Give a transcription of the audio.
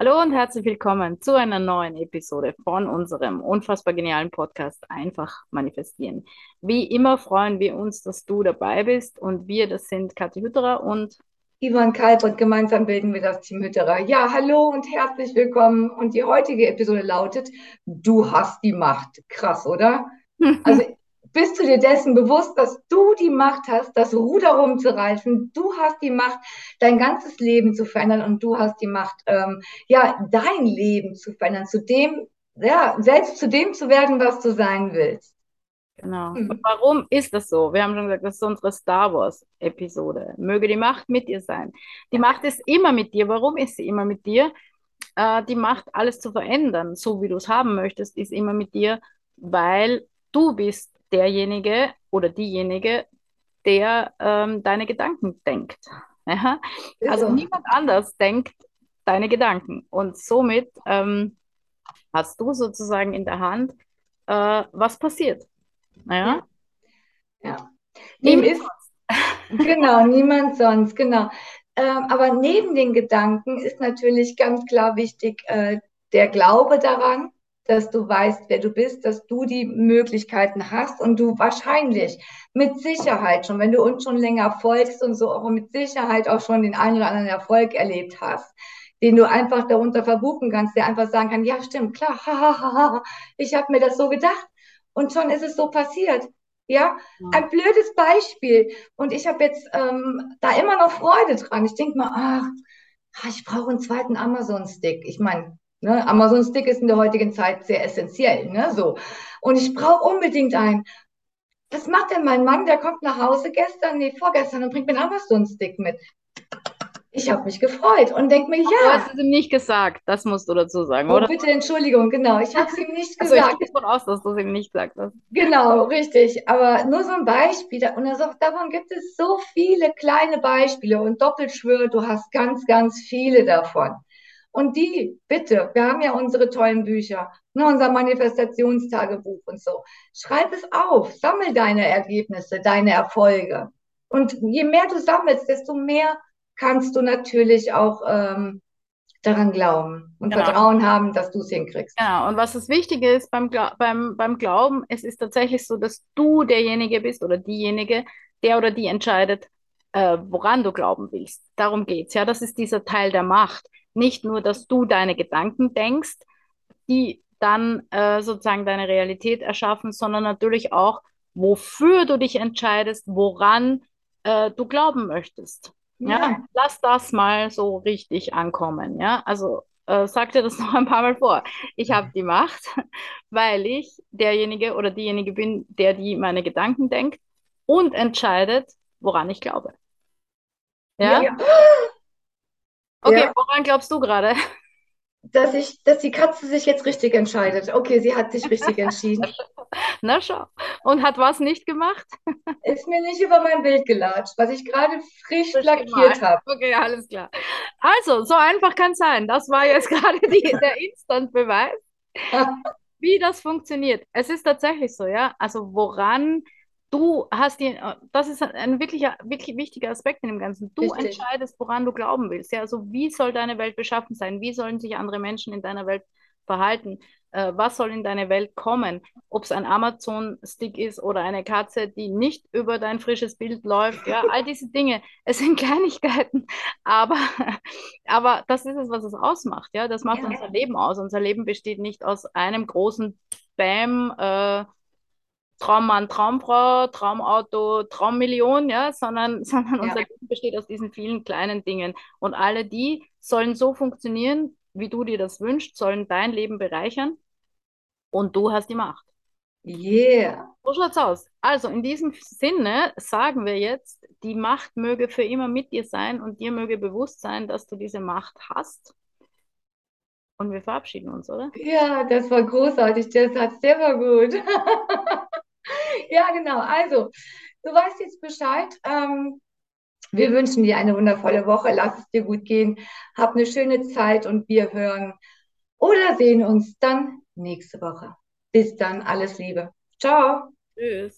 Hallo und herzlich willkommen zu einer neuen Episode von unserem unfassbar genialen Podcast Einfach manifestieren. Wie immer freuen wir uns, dass du dabei bist und wir, das sind Kathi Hütterer und Ivan Kalb und gemeinsam bilden wir das Team Hütterer. Ja, hallo und herzlich willkommen. Und die heutige Episode lautet, du hast die Macht. Krass, oder? Also bist du dir dessen bewusst, dass du die Macht hast, das Ruder rumzureißen? Du hast die Macht, dein ganzes Leben zu verändern und du hast die Macht, ähm, ja, dein Leben zu verändern, zu dem, ja, selbst zu dem zu werden, was du sein willst. Genau. Hm. Und warum ist das so? Wir haben schon gesagt, das ist unsere Star Wars-Episode. Möge die Macht mit dir sein. Die Macht ist immer mit dir. Warum ist sie immer mit dir? Äh, die Macht, alles zu verändern, so wie du es haben möchtest, ist immer mit dir, weil du bist derjenige oder diejenige, der ähm, deine Gedanken denkt. Ja? Also niemand anders denkt deine Gedanken. Und somit ähm, hast du sozusagen in der Hand, äh, was passiert. Ja. ja. Dem ist, genau, niemand sonst, genau. Ähm, aber neben den Gedanken ist natürlich ganz klar wichtig äh, der Glaube daran, dass du weißt, wer du bist, dass du die Möglichkeiten hast und du wahrscheinlich mit Sicherheit schon, wenn du uns schon länger folgst und so auch mit Sicherheit auch schon den einen oder anderen Erfolg erlebt hast, den du einfach darunter verbuchen kannst, der einfach sagen kann, ja stimmt, klar, ha, ich habe mir das so gedacht und schon ist es so passiert. Ja, ein blödes Beispiel. Und ich habe jetzt ähm, da immer noch Freude dran. Ich denke mal, ach, ich brauche einen zweiten Amazon-Stick. Ich meine, Ne? Amazon Stick ist in der heutigen Zeit sehr essentiell. Ne? So. Und ich brauche unbedingt einen. Was macht denn mein Mann? Der kommt nach Hause gestern, nee, vorgestern und bringt mir einen Amazon Stick mit. Ich habe mich gefreut und denke mir, ja. Du hast es ihm nicht gesagt, das musst du dazu sagen, oh, oder? Bitte, Entschuldigung, genau. Ich habe es ihm nicht also gesagt. Ich gehe davon aus, dass du es ihm nicht gesagt hast. Genau, richtig. Aber nur so ein Beispiel. Und also, davon gibt es so viele kleine Beispiele. Und doppelt schwöre, du hast ganz, ganz viele davon. Und die, bitte, wir haben ja unsere tollen Bücher, ne, unser Manifestationstagebuch und so. Schreib es auf, sammel deine Ergebnisse, deine Erfolge. Und je mehr du sammelst, desto mehr kannst du natürlich auch ähm, daran glauben und genau. Vertrauen haben, dass du es hinkriegst. Genau, und was das Wichtige ist beim, beim, beim Glauben, es ist tatsächlich so, dass du derjenige bist oder diejenige, der oder die entscheidet, äh, woran du glauben willst. Darum geht es. Ja, das ist dieser Teil der Macht. Nicht nur, dass du deine Gedanken denkst, die dann äh, sozusagen deine Realität erschaffen, sondern natürlich auch, wofür du dich entscheidest, woran äh, du glauben möchtest. Ja. ja. lass das mal so richtig ankommen. Ja, also äh, sag dir das noch ein paar Mal vor. Ich habe die Macht, weil ich derjenige oder diejenige bin, der die meine Gedanken denkt und entscheidet, woran ich glaube. Ja. ja. Okay, ja. woran glaubst du gerade? Dass, ich, dass die Katze sich jetzt richtig entscheidet. Okay, sie hat sich richtig entschieden. Na schau. Und hat was nicht gemacht? Ist mir nicht über mein Bild gelatscht, was ich gerade frisch, frisch lackiert habe. Okay, alles klar. Also, so einfach kann es sein. Das war jetzt gerade der Instant-Beweis, wie das funktioniert. Es ist tatsächlich so, ja. Also, woran du hast die, das ist ein wirklich, wirklich wichtiger Aspekt in dem Ganzen. Du Richtig. entscheidest, woran du glauben willst. Ja, also wie soll deine Welt beschaffen sein? Wie sollen sich andere Menschen in deiner Welt verhalten? Äh, was soll in deine Welt kommen? Ob es ein Amazon-Stick ist oder eine Katze, die nicht über dein frisches Bild läuft. Ja, all diese Dinge. Es sind Kleinigkeiten, aber, aber das ist es, was es ausmacht. Ja, das macht ja. unser Leben aus. Unser Leben besteht nicht aus einem großen Bam, äh, Traummann, Traumfrau, Traumauto, Traummillion, ja, sondern, sondern ja. unser Leben besteht aus diesen vielen kleinen Dingen. Und alle die sollen so funktionieren, wie du dir das wünschst, sollen dein Leben bereichern und du hast die Macht. Yeah. So schaut's aus. Also in diesem Sinne sagen wir jetzt, die Macht möge für immer mit dir sein und dir möge bewusst sein, dass du diese Macht hast. Und wir verabschieden uns, oder? Ja, das war großartig. Das hat sehr gut. ja, genau. Also, du weißt jetzt Bescheid. Ähm, wir wünschen dir eine wundervolle Woche. Lass es dir gut gehen. Hab eine schöne Zeit und wir hören oder sehen uns dann nächste Woche. Bis dann. Alles Liebe. Ciao. Tschüss.